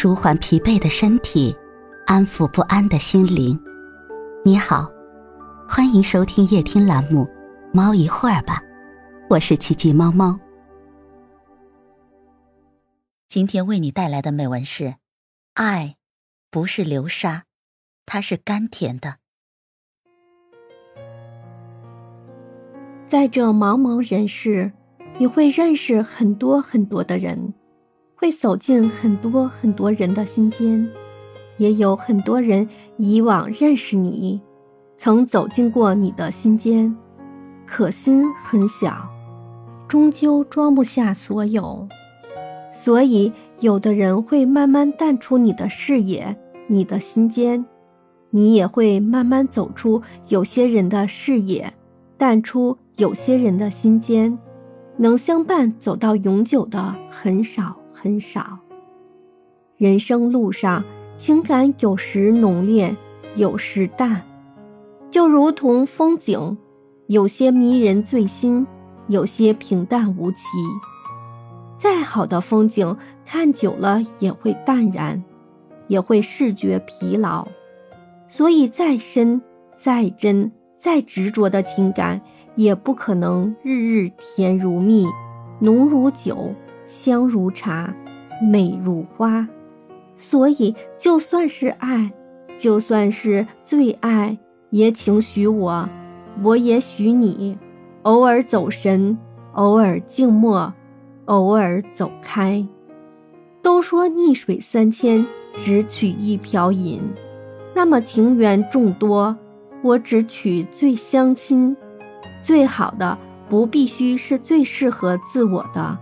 舒缓疲惫的身体，安抚不安的心灵。你好，欢迎收听夜听栏目《猫一会儿吧》，我是奇迹猫猫。今天为你带来的美文是：爱不是流沙，它是甘甜的。在这茫茫人世，你会认识很多很多的人。会走进很多很多人的心间，也有很多人以往认识你，曾走进过你的心间，可心很小，终究装不下所有，所以有的人会慢慢淡出你的视野，你的心间，你也会慢慢走出有些人的视野，淡出有些人的心间，能相伴走到永久的很少。很少。人生路上，情感有时浓烈，有时淡，就如同风景，有些迷人醉心，有些平淡无奇。再好的风景，看久了也会淡然，也会视觉疲劳。所以，再深、再真、再执着的情感，也不可能日日甜如蜜，浓如酒。香如茶，美如花，所以就算是爱，就算是最爱，也请许我，我也许你，偶尔走神，偶尔静默，偶尔走开。都说逆水三千，只取一瓢饮，那么情缘众多，我只取最相亲、最好的，不必须是最适合自我的。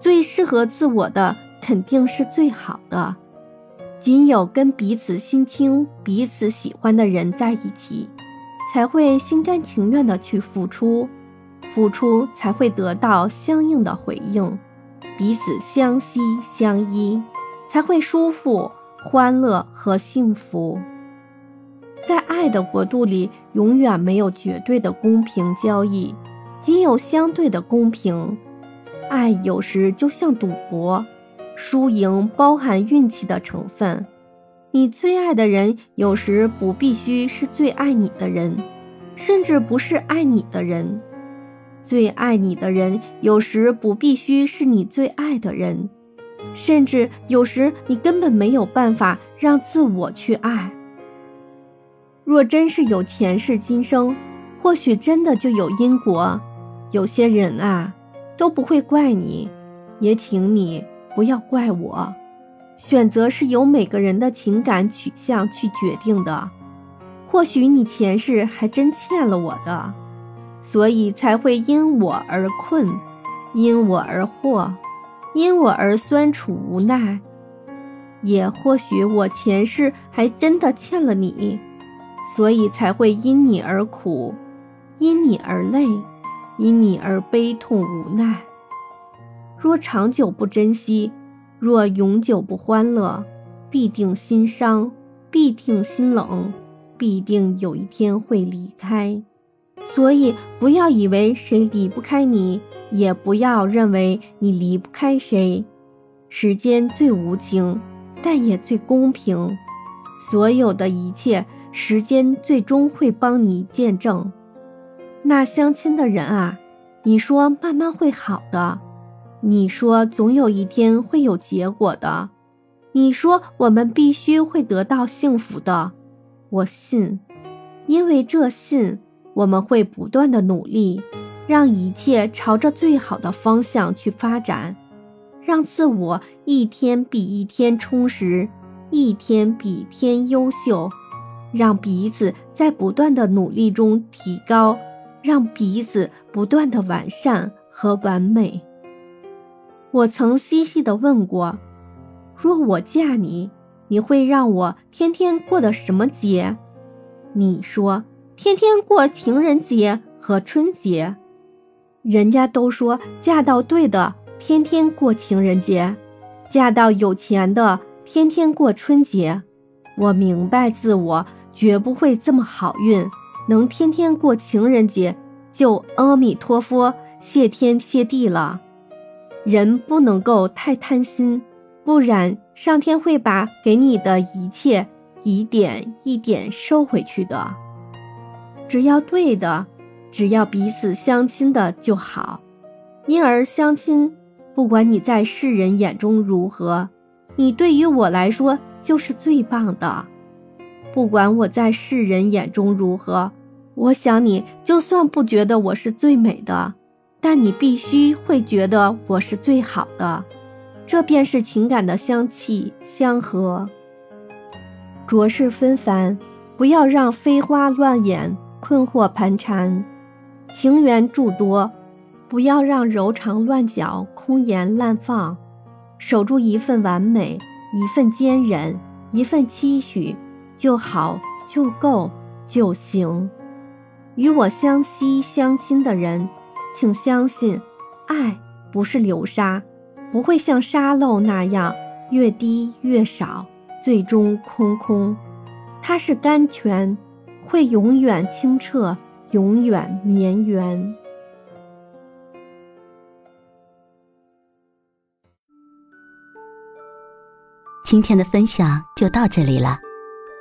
最适合自我的肯定是最好的，仅有跟彼此心清、彼此喜欢的人在一起，才会心甘情愿的去付出，付出才会得到相应的回应，彼此相惜相依，才会舒服、欢乐和幸福。在爱的国度里，永远没有绝对的公平交易，仅有相对的公平。爱有时就像赌博，输赢包含运气的成分。你最爱的人有时不必须是最爱你的人，甚至不是爱你的人；最爱你的人有时不必须是你最爱的人，甚至有时你根本没有办法让自我去爱。若真是有前世今生，或许真的就有因果。有些人啊。都不会怪你，也请你不要怪我。选择是由每个人的情感取向去决定的。或许你前世还真欠了我的，所以才会因我而困，因我而惑，因我而酸楚无奈。也或许我前世还真的欠了你，所以才会因你而苦，因你而累。因你而悲痛无奈。若长久不珍惜，若永久不欢乐，必定心伤，必定心冷，必定有一天会离开。所以，不要以为谁离不开你，也不要认为你离不开谁。时间最无情，但也最公平。所有的一切，时间最终会帮你见证。那相亲的人啊，你说慢慢会好的，你说总有一天会有结果的，你说我们必须会得到幸福的，我信，因为这信，我们会不断的努力，让一切朝着最好的方向去发展，让自我一天比一天充实，一天比一天优秀，让彼此在不断的努力中提高。让彼此不断的完善和完美。我曾细细的问过：若我嫁你，你会让我天天过的什么节？你说天天过情人节和春节。人家都说嫁到对的天天过情人节，嫁到有钱的天天过春节。我明白自我绝不会这么好运。能天天过情人节，就阿弥陀佛，谢天谢地了。人不能够太贪心，不然上天会把给你的一切一点一点收回去的。只要对的，只要彼此相亲的就好。因而相亲，不管你在世人眼中如何，你对于我来说就是最棒的。不管我在世人眼中如何，我想你就算不觉得我是最美的，但你必须会觉得我是最好的。这便是情感的相契相合。浊世纷繁，不要让飞花乱眼、困惑盘缠；情缘诸多，不要让柔肠乱搅、空言滥放。守住一份完美，一份坚忍，一份期许，就好，就够，就行。与我相惜相亲的人，请相信，爱不是流沙。不会像沙漏那样越滴越少，最终空空。它是甘泉，会永远清澈，永远绵延。今天的分享就到这里了，